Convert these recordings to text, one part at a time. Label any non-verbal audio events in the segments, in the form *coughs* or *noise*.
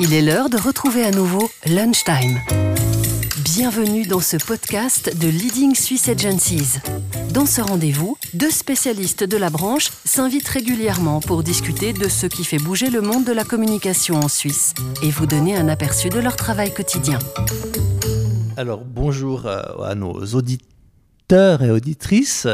Il est l'heure de retrouver à nouveau Lunchtime. Bienvenue dans ce podcast de Leading Swiss Agencies. Dans ce rendez-vous, deux spécialistes de la branche s'invitent régulièrement pour discuter de ce qui fait bouger le monde de la communication en Suisse et vous donner un aperçu de leur travail quotidien. Alors bonjour à nos auditeurs et auditrices,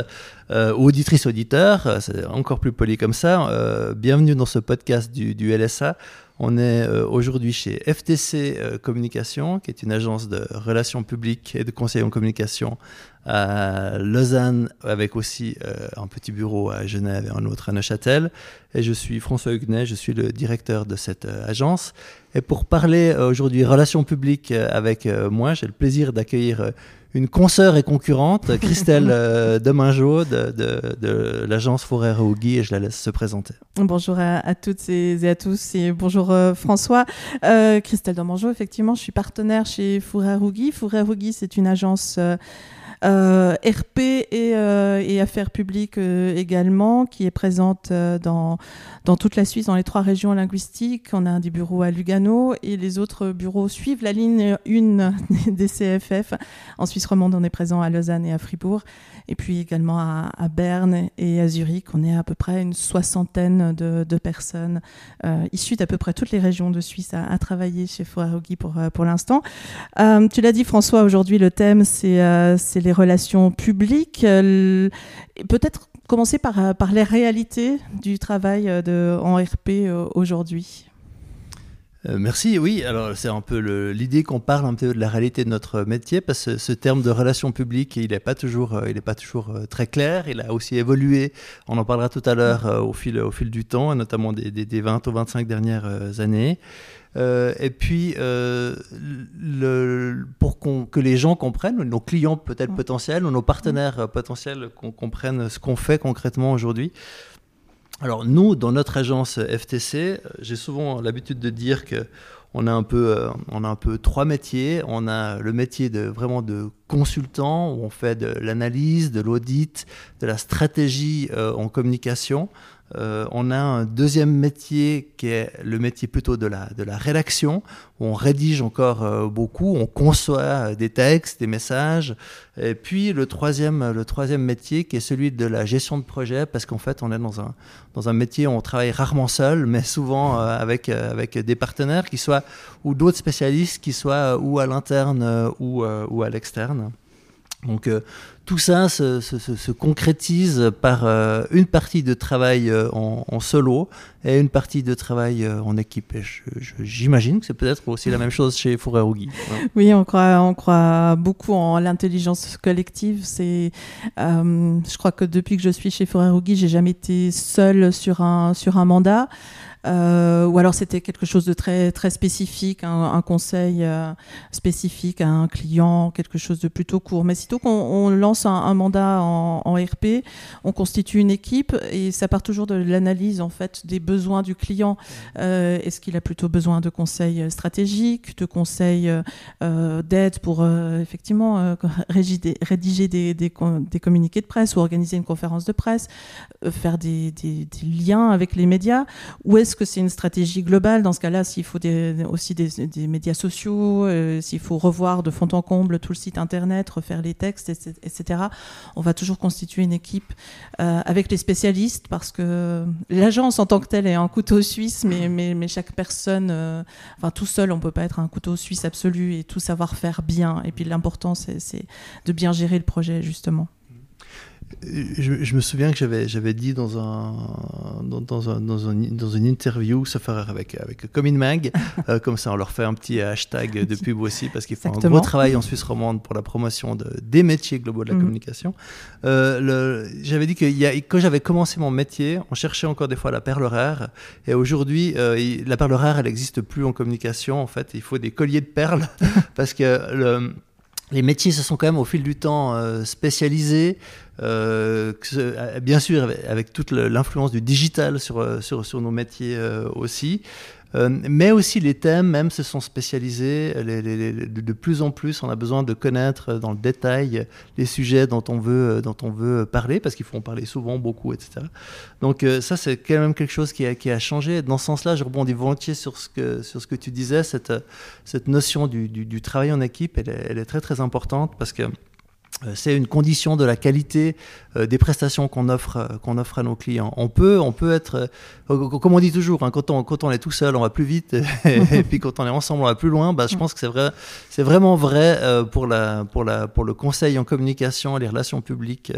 euh, auditrices auditeurs, c'est encore plus poli comme ça. Euh, bienvenue dans ce podcast du LSA. On est euh, aujourd'hui chez FTC euh, Communication, qui est une agence de relations publiques et de conseil en communication à Lausanne, avec aussi euh, un petit bureau à Genève et un autre à Neuchâtel. Et je suis François Huguenet, je suis le directeur de cette agence. Et pour parler aujourd'hui relations publiques avec moi, j'ai le plaisir d'accueillir une consoeur et concurrente, *laughs* Christelle euh, Demingeau de, de, l'agence Forêt Raougui, et je la laisse se présenter. Bonjour à, toutes et à tous, et bonjour euh, François. Euh, Christelle Demingeau, effectivement, je suis partenaire chez Forêt Raougui. Forêt Raougui, c'est une agence euh, RP et, euh, et, affaires publiques euh, également, qui est présente dans, dans toute la Suisse, dans les trois régions linguistiques. On a des bureaux à Lugano et les autres bureaux suivent la ligne 1 *laughs* des CFF. En Suisse romande, on est présent à Lausanne et à Fribourg. Et puis également à, Berne et à Zurich, on est à peu près une soixantaine de, personnes euh, issues d'à peu près toutes les régions de Suisse à, travailler chez Foarogi pour, pour l'instant. Euh, tu l'as dit François, aujourd'hui le thème c'est les relations publiques. Euh, peut-être commencer par, euh, par les réalités du travail euh, de, en RP aujourd'hui. Merci, oui. Alors c'est un peu l'idée qu'on parle un peu de la réalité de notre métier, parce que ce terme de relations publiques, il n'est pas toujours, il est pas toujours très clair. Il a aussi évolué. On en parlera tout à l'heure au fil, au fil du temps, notamment des, des, des 20 ou 25 dernières années. Euh, et puis, euh, le, pour que les gens comprennent, nos clients peut-être potentiels ou nos partenaires potentiels comprennent ce qu'on fait concrètement aujourd'hui. Alors nous, dans notre agence FTC, j'ai souvent l'habitude de dire que on a un peu, euh, on a un peu trois métiers. On a le métier de vraiment de consultant où on fait de l'analyse, de l'audit, de la stratégie en communication. Euh, on a un deuxième métier qui est le métier plutôt de la, de la rédaction, où on rédige encore euh, beaucoup, on conçoit euh, des textes, des messages. Et puis le troisième, le troisième métier qui est celui de la gestion de projet, parce qu'en fait on est dans un, dans un métier où on travaille rarement seul, mais souvent avec, avec des partenaires qui soient, ou d'autres spécialistes qui soient ou à l'interne ou, ou à l'externe. Donc euh, tout ça se, concrétise par euh, une partie de travail euh, en, solo et une partie de travail en équipe. J'imagine que c'est peut-être aussi la même chose chez Fourré *laughs* Oui, on croit, on croit beaucoup en l'intelligence collective. C'est, je crois que depuis que je suis chez Fourré j'ai jamais été seule sur un, sur un mandat. Euh, ou alors c'était quelque chose de très très spécifique, un, conseil euh, spécifique à un client, quelque chose de plutôt court. Mais sitôt qu'on lance un, mandat en, RP, on constitue une équipe et ça part toujours de l'analyse en fait des besoins du client. Euh, est-ce qu'il a plutôt besoin de conseils stratégiques, de conseils d'aide pour effectivement *laughs* rédiger, des, communiqués de presse ou organiser une conférence de presse, faire des, liens avec les médias, ou est-ce est-ce que c'est une stratégie globale Dans ce cas-là, s'il faut aussi des, médias sociaux, euh, s'il faut revoir de fond en comble tout le site internet, refaire les textes, etc., on va toujours constituer une équipe euh, avec les spécialistes parce que l'agence en tant que telle est un couteau suisse, mais, chaque personne, euh, enfin tout seul, on peut pas être un couteau suisse absolu et tout savoir faire bien. Et puis l'important, c'est de bien gérer le projet, justement je, me souviens que j'avais, j'avais dit dans, un, dans, dans, un, dans, un, dans une interview, ça faire avec, avec Comin Mag, *laughs* euh, comme ça on leur fait un petit hashtag de pub *laughs* aussi, parce qu'ils font un gros travail en Suisse romande pour la promotion de, des métiers globaux de la mhm. communication. Euh, j'avais dit que y a, quand j'avais commencé mon métier, on cherchait encore des fois la perle rare, et aujourd'hui, euh, la perle rare, elle n'existe plus en communication, en fait, il faut des colliers de perles, *laughs* parce que le, les métiers se sont quand même au fil du temps spécialisés, euh, euh, bien sûr avec toute l'influence du digital sur, sur, nos métiers aussi. mais aussi les thèmes même se sont spécialisés. de plus en plus, on a besoin de connaître dans le détail les sujets dont on veut, parler, parce qu'il faut en parler souvent, beaucoup, etc. Donc ça, c'est quand même quelque chose qui a, changé. Dans ce sens-là, je rebondis volontiers sur ce que, tu disais, cette, notion du, travail en équipe, elle est, elle est très très importante parce que euh, c'est une condition de la qualité euh, des prestations qu'on offre, euh, qu'on offre à nos clients. On peut, on peut être, comme on dit toujours, hein, quand, on, quand on est tout seul, on va plus vite, *laughs* et, *laughs* puis quand on est ensemble, on va plus loin. Bah, je pense que c'est vrai, c'est vraiment vrai pour, la, pour, la, pour le conseil en communication et les relations publiques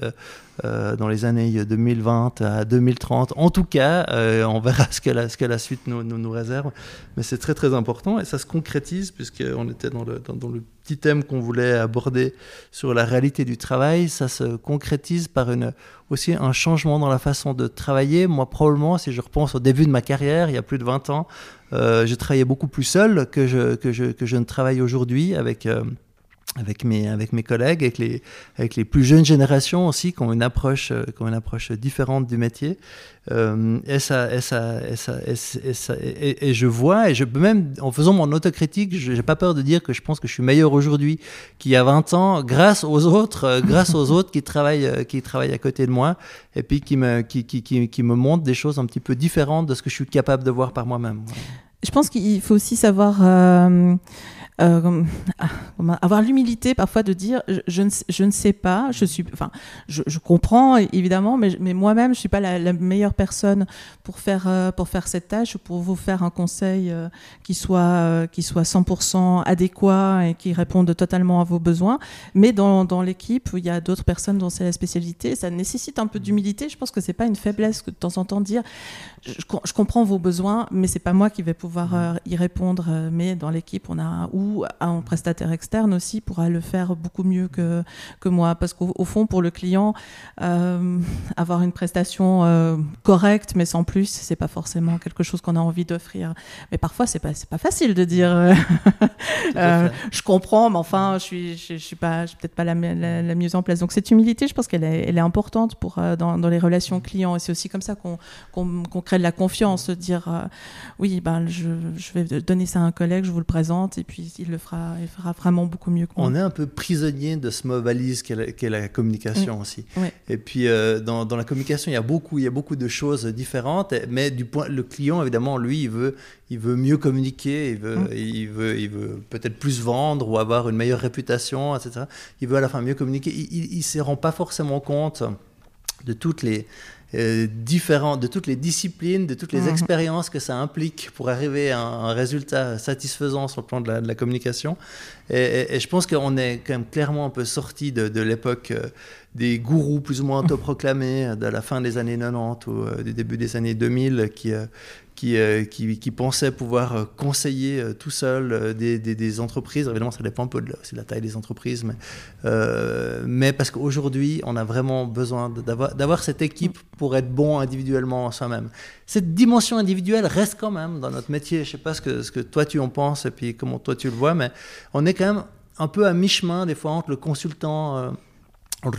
dans les années 2020 à 2030. En tout cas, on verra ce que la, ce que la suite nous, nous, nous réserve, mais c'est très très important et ça se concrétise puisqu'on était dans le, dans, dans le petit thème qu'on voulait aborder sur la réalité du travail, ça se concrétise par une, aussi un changement dans la façon de travailler. Moi, probablement, si je repense au début de ma carrière, il y a plus de 20 ans, euh, je travaillais beaucoup plus seul que je, que je, que je ne travaille aujourd'hui avec... Euh, avec mes, avec mes collègues, avec les, avec les plus jeunes générations aussi, qui ont une approche, euh, qui ont une approche différente du métier. Euh, et, ça, et, ça, et, ça, et, je vois, et je même en faisant mon autocritique, je n'ai pas peur de dire que je pense que je suis meilleur aujourd'hui qu'il y a 20 ans, grâce aux autres, euh, grâce aux autres qui travaillent, qui travaillent à côté de moi, et puis qui me, qui, qui, qui, me montrent des choses un petit peu différentes de ce que je suis capable de voir par moi-même. Je pense qu'il faut aussi savoir ah, avoir l'humilité parfois de dire je, ne, je, ne, sais pas, je suis, enfin, je, je comprends évidemment, mais, mais moi-même je suis pas la, meilleure personne pour faire euh, pour faire cette tâche, pour vous faire un conseil euh, qui soit qui soit 100% adéquat et qui réponde totalement à vos besoins. Mais dans, dans l'équipe il y a d'autres personnes dont c'est la spécialité, ça nécessite un peu d'humilité. Je pense que c'est pas une faiblesse que de temps en temps dire je, je comprends vos besoins, mais c'est pas moi qui vais pouvoir y répondre. Mais dans l'équipe, on a ou un prestataire externe aussi pourra le faire beaucoup mieux que, que moi. Parce qu'au fond, pour le client, euh, avoir une prestation euh, correcte, mais sans plus, c'est pas forcément quelque chose qu'on a envie d'offrir. Mais parfois, c'est pas, pas facile de dire euh, *laughs* je comprends, mais enfin, je suis, je, suis pas, je peut-être pas la, la, mieux en place. Donc, cette humilité, je pense qu'elle est, elle est importante pour, dans, dans les relations clients. Et c'est aussi comme ça qu'on qu'on crée de la confiance, de dire oui, ben, je, je vais donner ça à un collègue, je vous le présente, et puis il le fera, il fera vraiment beaucoup mieux que moi. On est un peu prisonnier de ce mot valise qu'est la, communication aussi. Et puis euh, dans, dans, la communication, il y a beaucoup, il y a beaucoup de choses différentes, mais du point, le client évidemment, lui, il veut, il veut mieux communiquer, il veut, il veut, il veut peut-être plus vendre ou avoir une meilleure réputation, etc. Il veut à la fin mieux communiquer. Il, ne se rend pas forcément compte de toutes les euh, différents de toutes les disciplines, de toutes les mhm. expériences que ça implique pour arriver à un, résultat satisfaisant sur le plan de la, communication. Et, je pense qu'on est quand même clairement un peu sorti de, l'époque euh, des gourous plus ou moins autoproclamés de la fin des années 90 ou euh, du début des années 2000 qui, euh, qui, qui, pensaient pouvoir euh, conseiller euh, tout seul des, entreprises. Évidemment, ça dépend un peu de la, taille des entreprises, mais, parce qu'aujourd'hui, on a vraiment besoin d'avoir cette équipe pour être bon individuellement en soi-même. Cette dimension individuelle reste quand même dans notre métier. Je ne sais pas ce que toi tu en penses et puis comment toi tu le vois, mais on est quand même un peu à mi-chemin des fois entre le consultant entre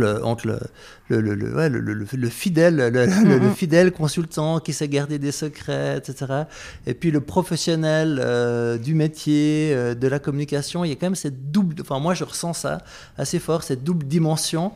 le, entre le, le, le, fidèle, le, mm-hmm. *laughs* fidèle consultant qui sait garder des secrets, etc. Et puis le professionnel euh, du métier, euh, de la communication, il y a quand même cette double, enfin moi je ressens ça assez fort, cette double dimension.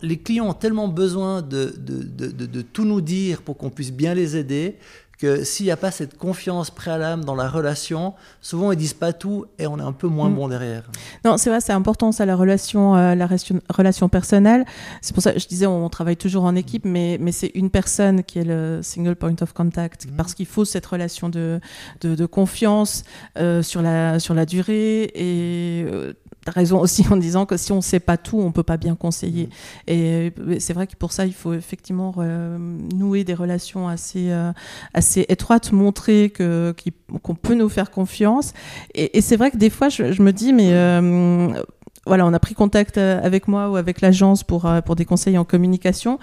les clients ont tellement besoin de, de, de, de tout nous dire pour qu'on puisse bien les aider que s'il n'y a pas cette confiance préalable dans la relation, souvent ils disent pas tout et on est un peu moins mm. bon derrière. Non, c'est vrai, c'est important ça, la relation, euh, la relation personnelle. C'est pour ça que je disais, on, travaille toujours en équipe, mais, mais c'est une personne qui est le single point of contact, mm. parce qu'il faut cette relation de, de, confiance euh, sur, la, sur la durée et euh, raison aussi en disant que si on ne sait pas tout, on ne peut pas bien conseiller. Mm. Et euh, c'est vrai que pour ça, il faut effectivement euh, nouer des relations assez, euh, assez étroites, montrer que, qu'on peut nous faire confiance. Et, c'est vrai que des fois, je, me dis, mais voilà, on a pris contact avec moi ou avec l'agence pour, pour des conseils en communication.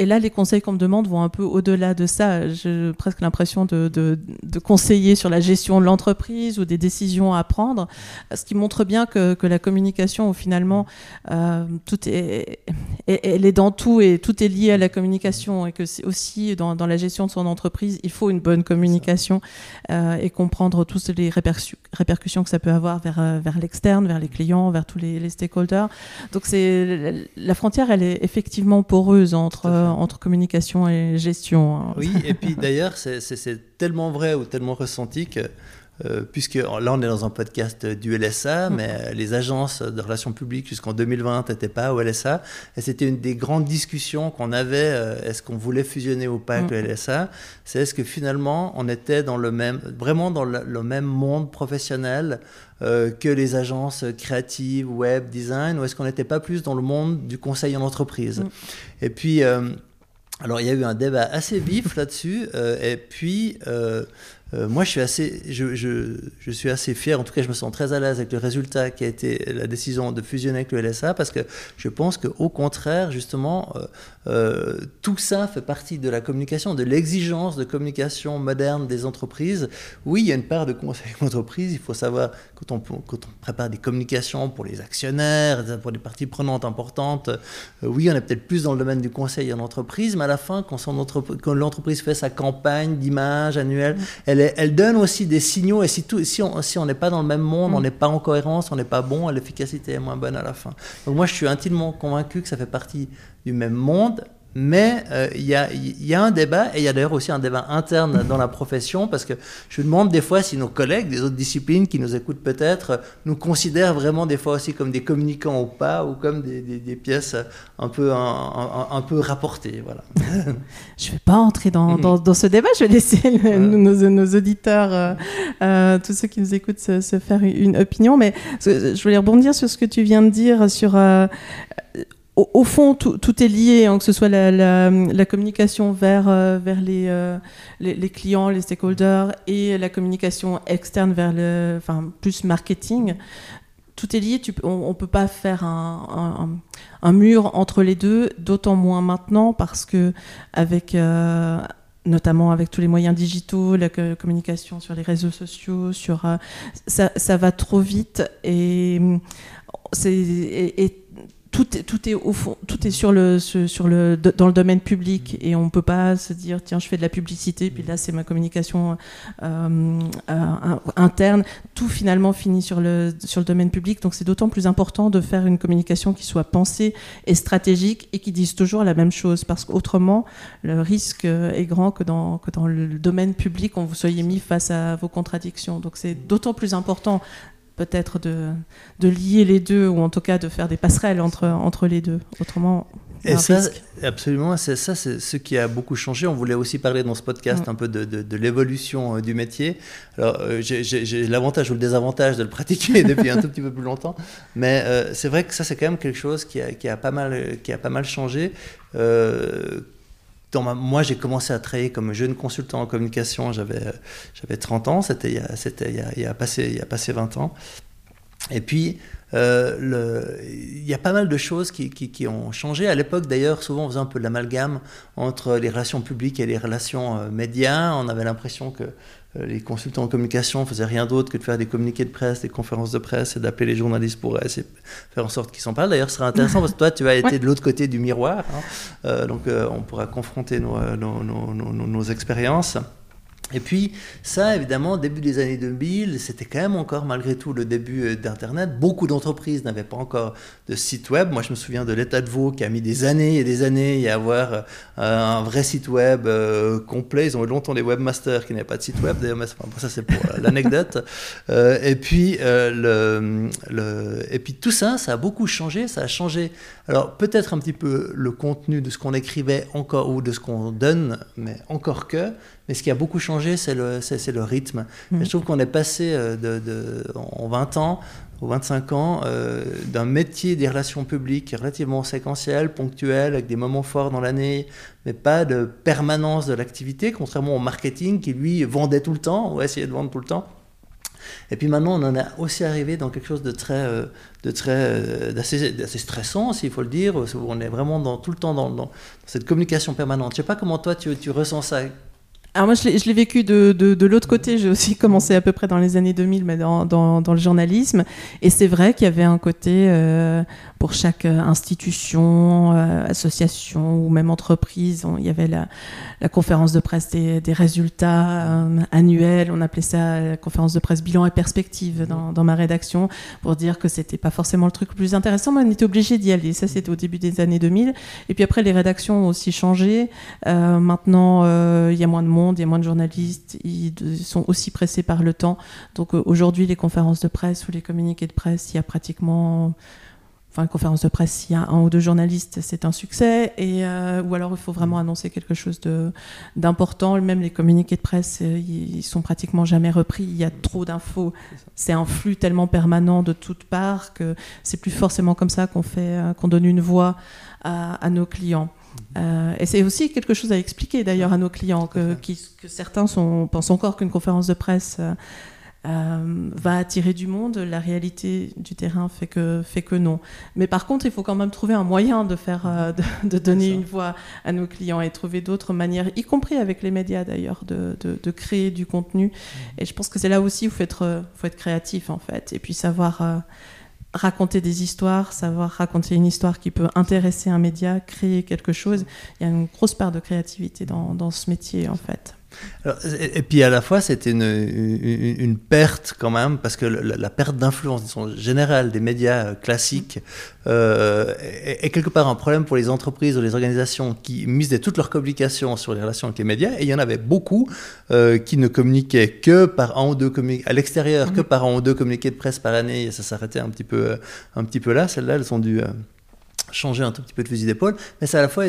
Et là, les conseils qu'on me demande vont un peu au-delà de ça. J'ai presque l'impression de, conseiller sur la gestion de l'entreprise ou des décisions à prendre, ce qui montre bien que, la communication, finalement, euh, tout est, elle est dans tout et tout est lié à la communication et que c'est aussi dans, la gestion de son entreprise, il faut une bonne communication euh, et comprendre toutes les répercussions que ça peut avoir vers, euh, vers l'externe, vers les clients, vers tous les, les stakeholders. Donc la frontière, elle est effectivement poreuse entre entre communication et gestion. Hein. Oui, et puis *laughs* d'ailleurs, c'est tellement vrai ou tellement ressenti que euh, puisque là on est dans un podcast du LSA, mm. mais les agences de relations publiques jusqu'en 2020 n'étaient pas au LSA. Et c'était une des grandes discussions qu'on avait, euh, est-ce qu'on voulait fusionner ou pas avec le mm. LSA C'est est-ce que finalement on était dans le même, vraiment dans le, même monde professionnel euh, que les agences créatives, web, design, ou est-ce qu'on n'était pas plus dans le monde du conseil en entreprise? Mm. Et puis... Alors il y a eu un débat assez vif là-dessus, et puis euh, moi, je suis, assez, je, je, je, suis assez fier, en tout cas, je me sens très à l'aise avec le résultat qui a été la décision de fusionner avec le LSA, parce que je pense qu'au contraire, justement, euh, euh, tout ça fait partie de la communication, de l'exigence de communication moderne des entreprises. Oui, il y a une part de conseil d'entreprise, il faut savoir, quand on, quand on prépare des communications pour les actionnaires, pour des parties prenantes importantes, oui, on est peut-être plus dans le domaine du conseil en entreprise, mais à la fin, quand, quand l'entreprise fait sa campagne d'image annuelle, mmh. Elle elle, donne aussi des signaux. Et si, si on n'est pas dans le même monde, on mm. n'est pas en cohérence, on n'est pas bon, l'efficacité est moins bonne à la fin. Donc moi, je suis intimement convaincu que ça fait partie du même monde mais euh, il y, a, y, a, un débat, et il y a d'ailleurs aussi un débat interne dans la profession, parce que je me demande des fois si nos collègues des autres disciplines qui nous écoutent peut-être nous considèrent vraiment des fois aussi comme des communicants ou pas, ou comme des, des, pièces un peu, un, un, peu rapportées. Voilà. *laughs* je ne vais pas entrer dans, dans, dans, ce débat, je vais laisser nos, nos, auditeurs, euh, euh, tous ceux qui nous écoutent, se, se, faire une opinion, mais je voulais rebondir sur ce que tu viens de dire sur au, fond, tout, est lié, hein, que ce soit la, communication vers, euh, vers euh, les, les, clients, les stakeholders, et la communication externe vers le, enfin, plus marketing. Tout est lié. on ne peut pas faire un, mur entre les deux, d'autant moins maintenant parce que avec euh, notamment avec tous les moyens digitaux, la communication sur les réseaux sociaux, sur ça, va trop vite et c'est tout est, au fond, tout est sur le, dans le domaine public et on peut pas se dire tiens je fais de la publicité puis là c'est ma communication euh, euh, interne. Tout finalement finit sur le, sur le domaine public donc c'est d'autant plus important de faire une communication qui soit pensée et stratégique et qui dise toujours la même chose parce qu'autrement le risque est grand que dans, que dans le domaine public on vous soyez mis face à vos contradictions. Donc c'est d'autant plus important peut-être de, de, lier les deux, ou en tout cas de faire des passerelles entre, entre les deux. Autrement, et ça, absolument, c'est ça, c'est ce qui a beaucoup changé. On voulait aussi parler dans ce podcast mm. un peu de, de, l'évolution euh, du métier. Alors, euh, j'ai l'avantage ou le désavantage de le *laughs* pratiquer depuis un tout petit peu plus longtemps, mais euh, c'est vrai que ça, c'est quand même quelque chose qui a, qui a, pas, mal, qui a pas mal changé moi, j'ai commencé à travailler comme jeune consultant en communication, j'avais, j'avais 30 ans, c'était, il, y a, c'était il, y a, passé, il y a passé 20 ans. Et puis, euh, le, il y a pas mal de choses qui, qui, ont changé. À l'époque, d'ailleurs, souvent, on faisait un peu de l'amalgame entre les relations publiques et les relations euh, médias. On avait l'impression que euh, les consultants en communication faisaient rien d'autre que de faire des communiqués de presse, des conférences de presse et d'appeler les journalistes pour essayer faire en sorte qu'ils s'en parlent. D'ailleurs, ce sera intéressant *laughs* parce que toi, tu as été de l'autre côté du miroir. Hein. Donc, on pourra confronter nos, nos, nos, nos expériences. Et puis ça, évidemment, début des années 2000, c'était quand même encore malgré tout le début euh, d'Internet. Beaucoup d'entreprises n'avaient pas encore de site web. Moi, je me souviens de l'État de Vaud qui a mis des années et des années à avoir euh, un vrai site web euh, complet. Ils ont eu longtemps des webmasters qui n'avaient pas de site web. D'ailleurs, ça c'est pour l'anecdote. *laughs* et puis le, le, et puis tout ça, ça a beaucoup changé. Ça a changé. Alors peut-être un petit peu le contenu de ce qu'on écrivait encore ou de ce qu'on donne, mais encore que. Mais ce qui a beaucoup changé, c'est le, c'est, le rythme. Mm. je trouve qu'on est passé euh, de, de, en 20 ans ou 25 ans euh, d'un métier des relations publiques relativement séquentiel, ponctuel, avec des moments forts dans l'année, mais pas de permanence de l'activité, contrairement au marketing qui, lui, vendait tout le temps, ou essayait de vendre tout le temps Et puis maintenant, on en est aussi arrivé dans quelque chose de très, de très, d'assez, stressant, s'il faut le dire. Où on est vraiment dans, tout le temps dans, dans, cette communication permanente. Je sais pas comment toi tu, tu ressens ça. Alors moi, je l'ai vécu de, de, l'autre côté. J'ai aussi *laughs* commencé à peu près dans les années 2000, mais dans, dans, le journalisme. Et c'est vrai qu'il y avait un côté, euh, pour chaque euh, institution, euh, association ou même entreprise, il y avait la, conférence de presse des, résultats annuels. On appelait ça la conférence de presse bilan et perspective dans, dans ma rédaction, pour dire que c'était pas forcément le truc le plus intéressant, mais on était obligé d'y aller. Ça, c'était au début des années 2000. Et puis après, les rédactions ont aussi changé. maintenant, il y a moins de monde il y a moins de journalistes, ils sont aussi pressés par le temps. Donc euh, aujourd'hui, les conférences de presse ou les communiqués de presse, il y a pratiquement enfin une conférence de presse, s'il y a un ou deux journalistes, c'est un succès. Et, euh, ou alors il faut vraiment annoncer quelque chose d'important. Même les communiqués de presse, euh, ils sont pratiquement jamais repris. Il y a trop d'infos. C'est un flux tellement permanent de toutes parts que c'est plus forcément comme ça qu'on fait, qu'on donne une voix à nos clients. Euh, et c'est aussi quelque chose à expliquer d'ailleurs à nos clients, que, que certains sont, pensent encore qu'une conférence de presse euh, euh, va attirer du monde. La réalité du terrain fait que, fait que non. Mais par contre, il faut quand même trouver un moyen de, faire, de, donner une voix à nos clients et trouver d'autres manières, y compris avec les médias d'ailleurs, de, de, créer du contenu. Mmh. Et je pense que c'est là aussi où il faut être, faut être créatif en fait, et puis savoir raconter des histoires, savoir raconter une histoire qui peut intéresser un média, créer quelque chose. Il y a une grosse part de créativité dans, ce métier en fait et, puis à la fois, c'était une, une, perte quand même, parce que la, perte d'influence générale des médias euh, classiques euh, est, quelque part un problème pour les entreprises ou les organisations qui misaient toute leur communication sur les relations avec les médias. Et il y en avait beaucoup euh, qui ne communiquaient que par un ou deux à l'extérieur, que mm-hmm. par un ou deux communiqués de presse par année. Et ça s'arrêtait un petit peu, un petit peu là. Celles-là, elles ont dû changer un tout petit peu de fusil d'épaule, mais ça à la fois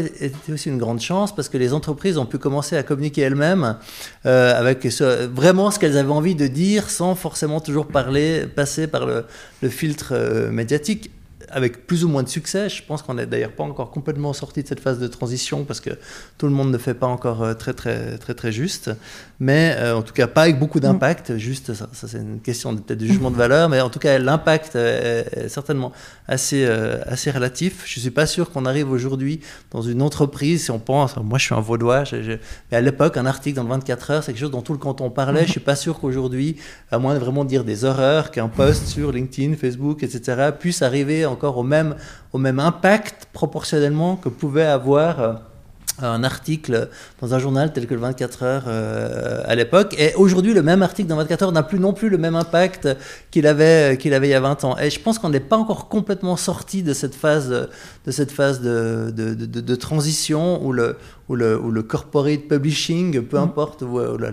aussi une grande chance parce que les entreprises ont pu commencer à communiquer elles-mêmes euh, avec vraiment ce qu'elles avaient envie de dire sans forcément toujours parler, passer par le, filtre euh, médiatique avec plus ou moins de succès. Je pense qu'on n'est d'ailleurs pas encore complètement sorti de cette phase de transition parce que tout le monde ne fait pas encore euh, très très très très juste, mais euh, en tout cas pas avec beaucoup mm. d'impact. Juste, ça, c'est une question peut-être de jugement de valeur, mais en tout cas l'impact est, certainement assez euh, assez relatif. Je suis pas sûr qu'on arrive aujourd'hui dans une entreprise si on pense. Moi, je suis un vaudois, mais à l'époque, un article dans le 24 heures, c'est quelque chose dont tout le canton parlait. Je suis pas sûr qu'aujourd'hui, à moins de vraiment dire des horreurs, qu'un post sur LinkedIn, Facebook, etc., puisse arriver en au même, au même impact proportionnellement que pouvait avoir euh, un article dans un journal tel que le 24 heures euh, à l'époque. Et aujourd'hui, le même article dans 24 heures n'a plus non plus le même impact qu'il avait, qu'il avait il y a 20 ans. Et je pense qu'on n'est pas encore complètement sorti de cette phase, de, cette phase de, de, de, transition où le, où, le, où le corporate publishing, peu mmh. importe, où, la,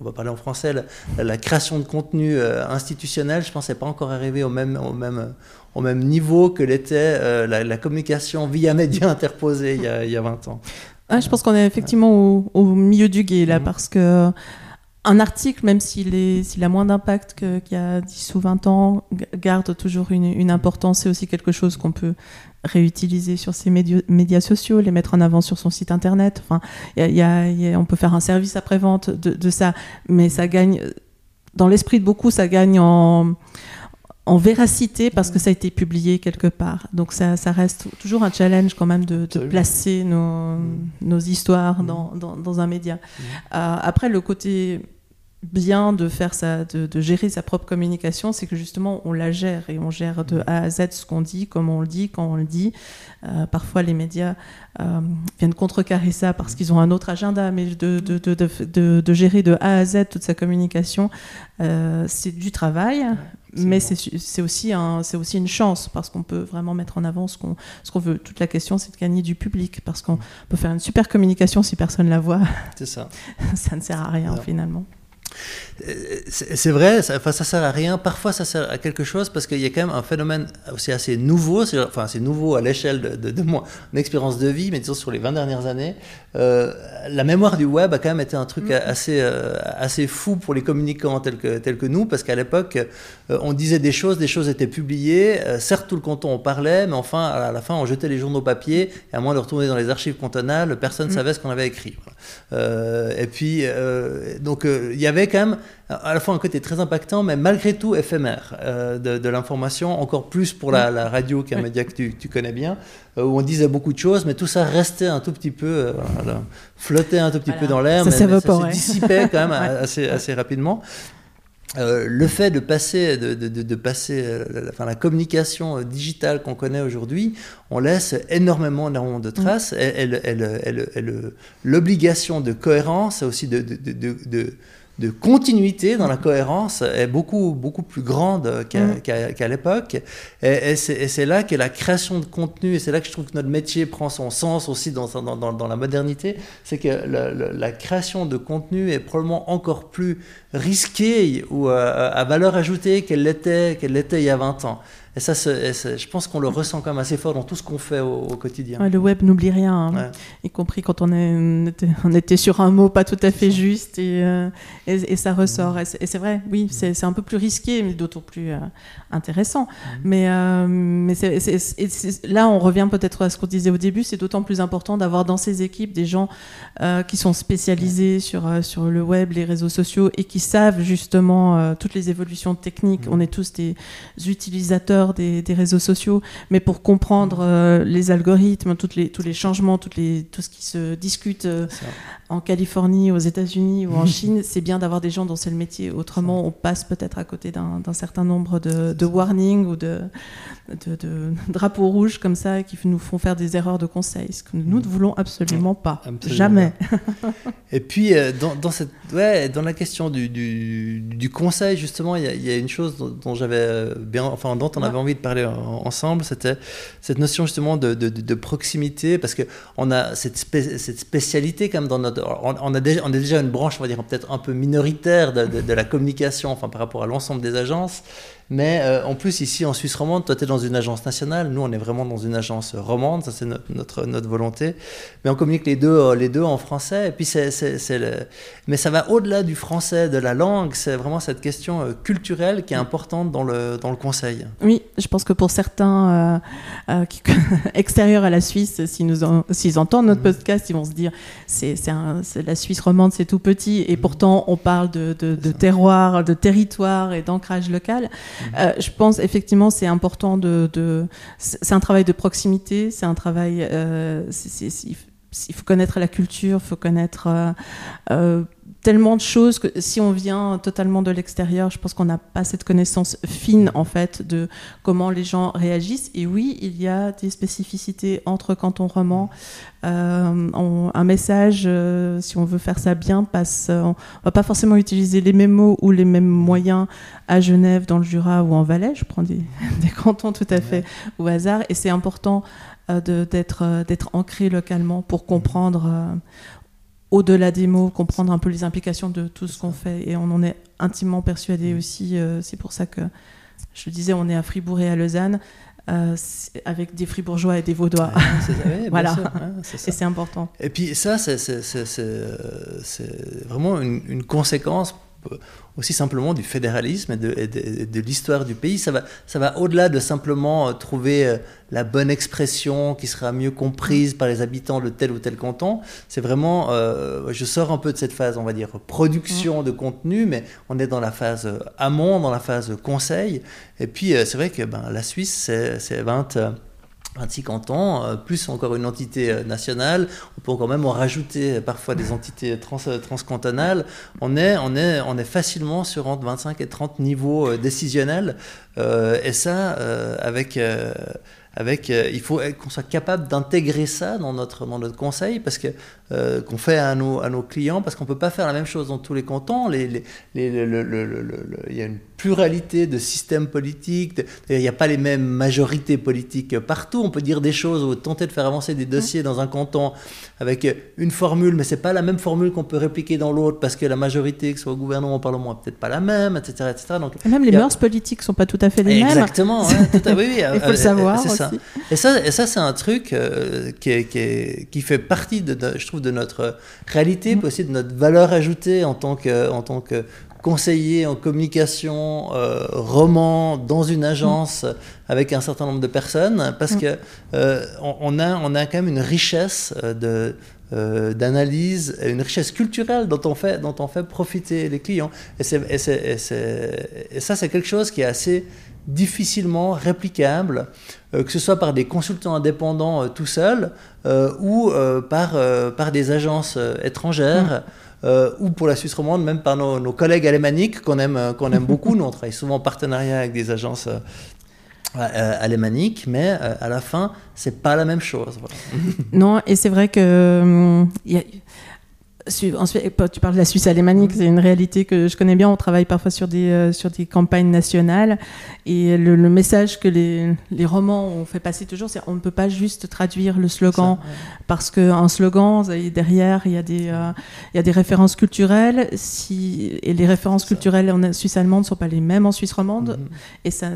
on va parler en français, la, la création de contenu euh, institutionnel, je pense, n'est pas encore arrivé au même, au même, au même niveau que l'était euh, la, communication via médias *laughs* interposés il y a, il y a 20 ans. Ah, je pense qu'on est effectivement au, milieu du guet là, mhm. parce que un article, même s'il a moins d'impact qu'il y a 10 ou 20 ans, garde toujours une, importance. C'est aussi quelque chose qu'on peut réutiliser sur ses médias, sociaux, les mettre en avant sur son site internet. Enfin, y a, on peut faire un service après-vente de, de, ça, mais ça gagne, dans l'esprit de beaucoup, ça gagne en, en véracité parce que ça a été publié quelque part. Donc ça, ça reste toujours un challenge quand même de, placer nos, mm. nos histoires mm. dans, dans, dans, un média. Mm. Euh, après, le côté bien de faire ça, de, de, gérer sa propre communication, c'est que justement on la gère et on gère de A à Z ce qu'on dit, comment on le dit, quand on le dit. Euh, parfois les médias euh, viennent contrecarrer ça parce qu'ils ont un autre agenda, mais de, de, de, gérer de A à Z toute sa communication, euh, c'est du travail, mais c'est aussi, un, aussi une chance parce qu'on peut vraiment mettre en avant ce qu'on qu'on veut. Toute la question, c'est de gagner du public parce qu'on peut faire une super communication si personne la voit. C'est ça. *laughs* ça ne sert à rien finalement. C'est vrai, ça, enfin, ça sert à rien. Parfois, ça sert à quelque chose parce qu'il y a quand même un phénomène aussi assez nouveau. Enfin, c'est nouveau à l'échelle de, de, mon, expérience de vie, mais disons sur les 20 dernières années. Euh, la mémoire du web a quand même été un truc mm. assez, euh, assez fou pour les communicants tels que, tels que nous, parce qu'à l'époque, euh, on disait des choses, des choses étaient publiées. certes, tout le canton en parlait, mais enfin, à la fin, on jetait les journaux papier, et à moins de retourner dans les archives cantonales, personne ne mm. savait ce qu'on avait écrit. et puis, donc, il y avait quand même à la fois un côté très impactant, mais malgré tout éphémère euh, de, l'information, encore plus pour la, radio, qui est un média que tu, connais bien, euh, où on disait beaucoup de choses, mais tout ça restait un tout petit peu, euh, flottait un tout petit peu dans l'air, mais, ça, se dissipait quand même *laughs* assez, assez rapidement. le fait de passer, de, de, passer la, enfin, la communication digitale qu'on connaît aujourd'hui, on laisse énormément, énormément de traces. Mm. L'obligation de cohérence, aussi de, de continuité dans la cohérence est beaucoup, beaucoup plus grande qu'à mm. l'époque. Et, c'est là que la création de contenu, et c'est là que je trouve que notre métier prend son sens aussi dans, dans, dans, la modernité, c'est que la, création de contenu est probablement encore plus risquée ou euh, à valeur ajoutée qu'elle l'était qu'elle l'était il y a 20 ans. Et ça, je pense qu'on le ressent quand même assez fort dans tout ce qu'on fait au, quotidien. le web n'oublie rien, hein. y compris quand on, est, on, était, sur un mot pas tout à fait juste et, euh, et, ça ressort. Et c'est vrai, oui, c'est un peu plus risqué, mais d'autant plus euh, intéressant. Mm. Mais, euh, mais là, on revient peut-être à ce qu'on disait au début, c'est d'autant plus important d'avoir dans ces équipes des gens qui sont spécialisés sur, sur le web, les réseaux sociaux et qui savent justement toutes les évolutions techniques. Mm. On est tous des utilisateurs des, réseaux sociaux, mais pour comprendre euh, les algorithmes, toutes les, tous les changements, toutes les, tout ce qui se discute euh, en Californie, aux États-Unis ou en Chine, c'est bien d'avoir des gens dont c'est le métier. Autrement, on passe peut-être à côté d'un certain nombre de, de warnings ou de, de, *laughs* drapeaux rouges comme ça qui nous font faire des erreurs de conseil, ce que nous ne voulons absolument pas. Jamais. Et puis, euh, dans, dans, cette, ouais, dans la question du, du, conseil, justement, il y, a une chose dont, j'avais bien, enfin, dont on avait envie de parler ensemble, c'était cette notion justement de, de, proximité, parce qu'on a cette, spécialité comme dans notre... On, a déjà, on est déjà une branche, on va dire, peut-être un peu minoritaire de, la communication, enfin, par rapport à l'ensemble des agences, mais euh, en plus, ici, en Suisse romande, toi, tu es dans une agence nationale. Nous, on est vraiment dans une agence romande. Ça, c'est notre, notre, volonté. Mais on communique les deux, euh, les deux en français. Et puis, c'est, le... Mais ça va au-delà du français, de la langue. C'est vraiment cette question euh, culturelle qui est importante dans le, dans le conseil. Oui, je pense que pour certains *laughs* extérieurs à la Suisse, s'ils, entendent notre mmh. podcast, ils vont se dire c'est, la Suisse romande, c'est tout petit. Et mmh. pourtant, on parle de, de, de terroir, de territoire et d'ancrage local. Euh, je pense effectivement c'est important de, c'est un travail de proximité, c'est un travail, euh, il faut connaître la culture, il faut connaître euh, tellement de choses que si on vient totalement de l'extérieur, je pense qu'on n'a pas cette connaissance fine en fait de comment les gens réagissent. Et oui, il y a des spécificités entre quand on roman. Euh, un message, euh, si on veut faire ça bien, passe. Euh, on va pas forcément utiliser les mêmes mots ou les mêmes moyens à Genève, dans le Jura ou en Valais. Je prends des, *laughs* des cantons tout à fait au hasard. Et c'est important d'être d'être ancré localement pour comprendre au-delà des mots, comprendre un peu les implications de tout ce qu'on fait. Et on en est intimement persuadé mm. aussi. Euh, c'est pour ça que, je le disais, on est à Fribourg et à Lausanne. Euh, avec des fribourgeois et des vaudois. *laughs* voilà. et c'est important. Et puis ça, c'est vraiment une, une, conséquence aussi simplement du fédéralisme et de, l'histoire du pays. Ça va, ça va au-delà de simplement euh, trouver euh, la bonne expression qui sera mieux comprise par les habitants de tel ou tel canton. C'est vraiment, euh, je sors un peu de cette phase, on va dire, production de contenu, mais on est dans la phase amont, dans la phase conseil. Et puis, c'est vrai que ben, la Suisse, c'est 20 26 cantons, euh, plus encore une entité euh, nationale, on peut quand même en rajouter parfois des entités trans, euh, transcantonales, on est, on, est, on est facilement sur entre 25 et 30 niveaux décisionnels, et ça, avec avec, euh, il faut qu'on soit capable d'intégrer ça dans notre, dans notre conseil, parce que euh, qu'on fait à nos, à nos clients, parce qu'on ne peut pas faire la même chose dans tous les cantons. Il y a une pluralité de systèmes politiques, il n'y a pas les mêmes majorités politiques partout. On peut dire des choses ou tenter de faire avancer des dossiers dans un canton avec une formule, mais c'est pas la même formule qu'on peut répliquer dans l'autre, parce que la majorité, que ce soit au gouvernement ou au Parlement, n'est peut-être pas la même, etc. etc. Donc, même les mœurs politiques ne sont pas tout à fait les mêmes. Exactement, tout à, oui, *laughs* il faut le euh, savoir. Aussi. Et ça, et ça c'est un truc euh, qui, qui, qui, fait partie, de, je trouve, de notre réalité, mm. aussi de notre valeur ajoutée en tant que, en tant que conseiller en communication, euh, roman, dans une agence avec un certain nombre de personnes, parce mm. que euh, on, a, on a quand même une richesse de, d'analyse, une richesse culturelle dont on fait, dont on fait profiter les clients. Et, et ça, c'est quelque chose qui est assez difficilement réplicable, euh, que ce soit par des consultants indépendants euh, tout seuls euh, ou par, par des agences étrangères. Mm. ou pour la Suisse romande, même par nos, collègues alémaniques qu'on aime, qu'on aime beaucoup. *laughs* Nous, on travaille souvent en partenariat avec des agences alémaniques, mais à la fin, c'est pas la même chose. Non, et c'est vrai que y a, Ensuite, tu parles de la Suisse alémanique, c'est une réalité que je connais bien. On travaille parfois sur des, euh, sur des campagnes nationales. Et le, message que les, les, romans ont fait passer toujours, c'est on ne peut pas juste traduire le slogan. Parce qu'un slogan, derrière, il y, a des, euh, il y a des références culturelles. Si, et les références culturelles en Suisse allemande ne sont pas les mêmes en Suisse romande. Mhm. Et ça,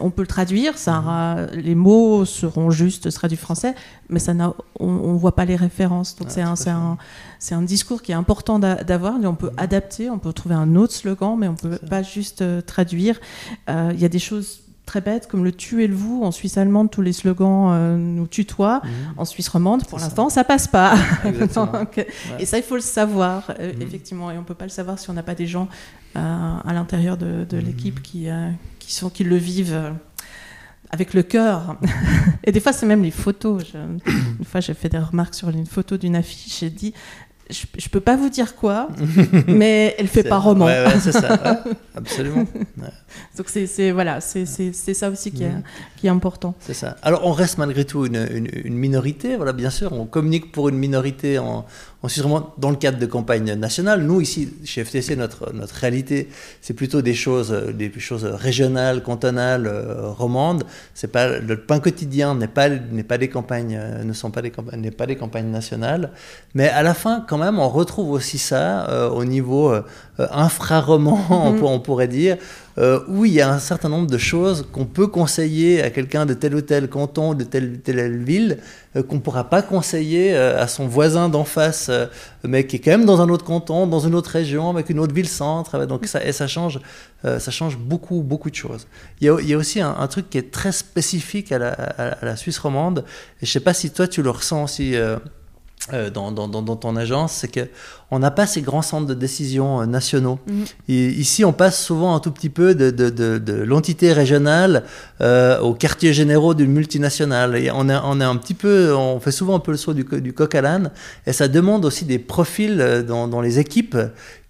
on peut le traduire. Ça mhm. les mots seront juste traduits français, mais ça on ne voit pas les références. Donc c'est un, un, un discours qui est important d'avoir. On peut adapter, on peut trouver un autre slogan, mais on ne peut pas juste euh, traduire. Euh, il y a des choses très bêtes comme le tu et le vous. En Suisse allemande, tous les slogans euh, nous tutoient. Mhm. En Suisse romande, pour l'instant, ça. passe pas. *laughs* Et ça, il faut le savoir, mhm. effectivement. Et on peut pas le savoir si on n'a pas des gens à l'intérieur de, mhm. l'équipe qui, qui, sont, qui le vivent avec le cœur. *laughs* et des fois, c'est même les photos. *coughs* une fois, j'ai fait des remarques sur une photo d'une affiche. J'ai dit je, ne peux pas vous dire quoi, *laughs* mais elle fait pas roman. Ouais, ouais, c'est ça, *laughs* absolument. Donc c'est voilà, c'est ça aussi qui est, mm. qui est important. C'est ça. Alors on reste malgré tout une, une, une, minorité, voilà, bien sûr, on communique pour une minorité en, Ensuite, vraiment, dans le cadre de campagne nationale, nous, ici, chez FTC, notre, notre réalité, c'est plutôt des choses, des choses régionales, cantonales, euh, romandes. C'est pas, le pain quotidien n'est pas, n'est pas des campagnes, euh, ne sont pas des campagnes, n'est pas des campagnes nationales. Mais à la fin, quand même, on retrouve aussi ça euh, au niveau infra-roman, *laughs* mm-hmm. on, pourrait dire, euh, où il y a un certain nombre de choses qu'on peut conseiller à quelqu'un de tel ou tel canton, de telle ou telle ville, euh, qu'on ne pourra pas conseiller euh, à son voisin d'en face, mais qui est quand même dans un autre canton, dans une autre région, avec une autre ville-centre. Donc ça, et ça change, ça change beaucoup, beaucoup de choses. Il y a, il y a aussi un, truc qui est très spécifique à la, à la, Suisse romande, et je ne sais pas si toi tu le ressens aussi. Euh, dans, dans, dans, ton agence, c'est qu'on n'a pas ces grands centres de décision euh, nationaux. Mhm. Et ici, on passe souvent un tout petit peu de, de, de, l'entité régionale euh, aux quartiers généraux d'une multinationale. Et on, un petit peu, on fait souvent un peu le saut du, du coq à l'âne, et ça demande aussi des profils dans, dans les équipes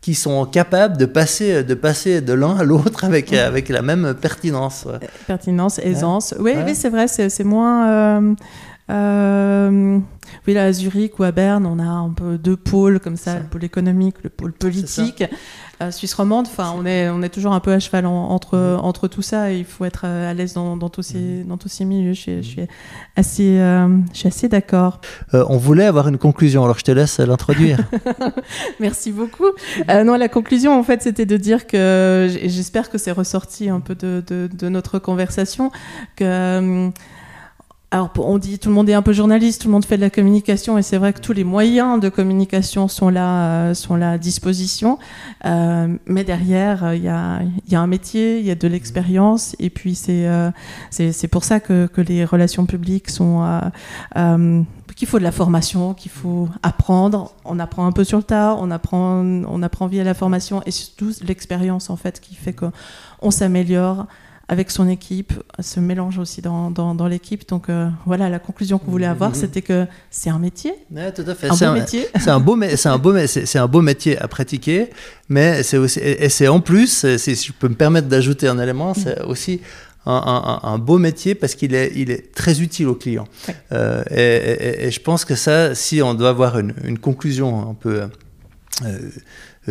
qui sont capables de passer de, passer de l'un à l'autre avec, avec la même pertinence. Pertinence, aisance. Oui, oui c'est vrai, c'est moins... Euh, oui, là, à Zurich ou à Berne, on a un peu deux pôles comme ça, le pôle économique, le pôle politique. Euh, Suisse romande, enfin, on est, on est toujours un peu à cheval entre, mm. entre tout ça et il faut être euh, à l'aise dans, dans, tous ces, mm. dans tous ces milieux. Je suis, je suis assez, je suis assez d'accord. on voulait avoir une conclusion, alors je te laisse l'introduire. *laughs* Merci beaucoup. non, la conclusion, en fait, c'était de dire que, j'espère que c'est ressorti un peu de, de, de notre conversation, que alors, on dit tout le monde est un peu journaliste, tout le monde fait de la communication, et c'est vrai que tous les moyens de communication sont là, euh, sont à disposition. Euh, mais derrière, il y a, un métier, il y a de l'expérience, et puis c'est euh, c'est pour ça que, que, les relations publiques sont qu'il faut de la formation, qu'il faut apprendre. On apprend un peu sur le tas, on apprend, on apprend via la formation, et surtout l'expérience en fait qui fait qu'on s'améliore avec son équipe, se mélange aussi dans, dans, l'équipe. Donc euh, voilà, la conclusion qu'on voulait avoir, mhm. c'était que c'est un métier. Ouais, tout à fait. Un beau métier. C'est un beau, c'est un beau, c'est un beau métier à pratiquer, mais c'est aussi, et c'est en plus, si je peux me permettre d'ajouter un élément, mhm. c'est aussi un, un, beau métier parce qu'il est, il est très utile aux clients. Euh, et, et, je pense que ça, si on doit avoir une, une conclusion un peu euh,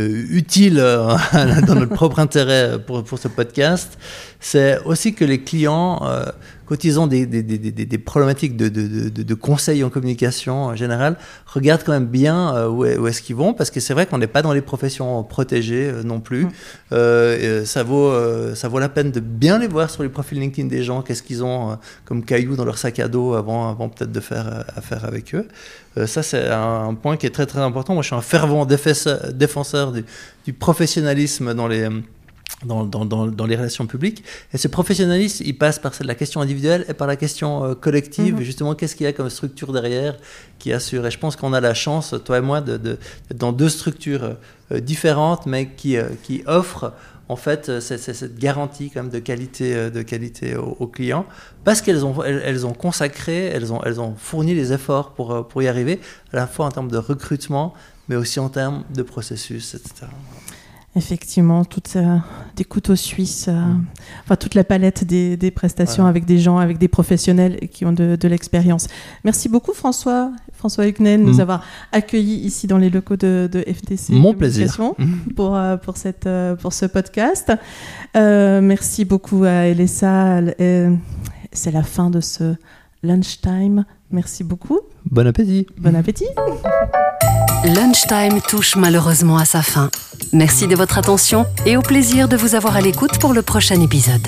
utile euh, *laughs* dans notre propre intérêt pour, pour ce podcast, c'est aussi que les clients, euh, quand ils ont des, des, des, des problématiques de, de, de, de, conseils en communication en général, regardent quand même bien euh, où, est, ce qu'ils vont, parce que c'est vrai qu'on n'est pas dans les professions protégées euh, non plus. Mm. ça, vaut, ça vaut la peine de bien les voir sur les profils LinkedIn des gens, qu'est-ce qu'ils ont comme cailloux dans leur sac à dos avant, avant peut-être de faire affaire avec eux. ça, c'est un, point qui est très très important. Moi, je suis un fervent défenseur, défenseur du, du professionnalisme dans les dans, dans, dans, les relations publiques. Et ce professionnalisme, il passe par la question individuelle et par la question euh, collective. Mm-hmm. Justement, qu'est-ce qu'il y a comme structure derrière qui assure Et je pense qu'on a la chance, toi et moi, d'être de, dans deux structures différentes, mais qui, qui offrent en fait, euh, c'est cette garantie quand même de qualité, euh, de qualité aux, clients, parce qu'elles ont, elles, ont consacré, elles ont, elles ont fourni les efforts pour, euh, pour y arriver, à la fois en termes de recrutement, mais aussi en termes de processus, etc. Effectivement, toutes des couteaux suisses, mm. enfin toute la palette des, des prestations avec des gens, avec des professionnels qui ont de, de l'expérience. Merci beaucoup François François Hucknen, nous mm. avoir accueillis ici dans les locaux de, FTC. Mon plaisir. *laughs* Pour, euh, pour, cette, euh, pour ce podcast. Euh, merci beaucoup à Elessa. C'est la fin de ce lunchtime. Merci beaucoup. Bon appétit. Bon appétit. Lunchtime touche malheureusement à sa fin. Merci de votre attention et au plaisir de vous avoir à l'écoute pour le prochain épisode.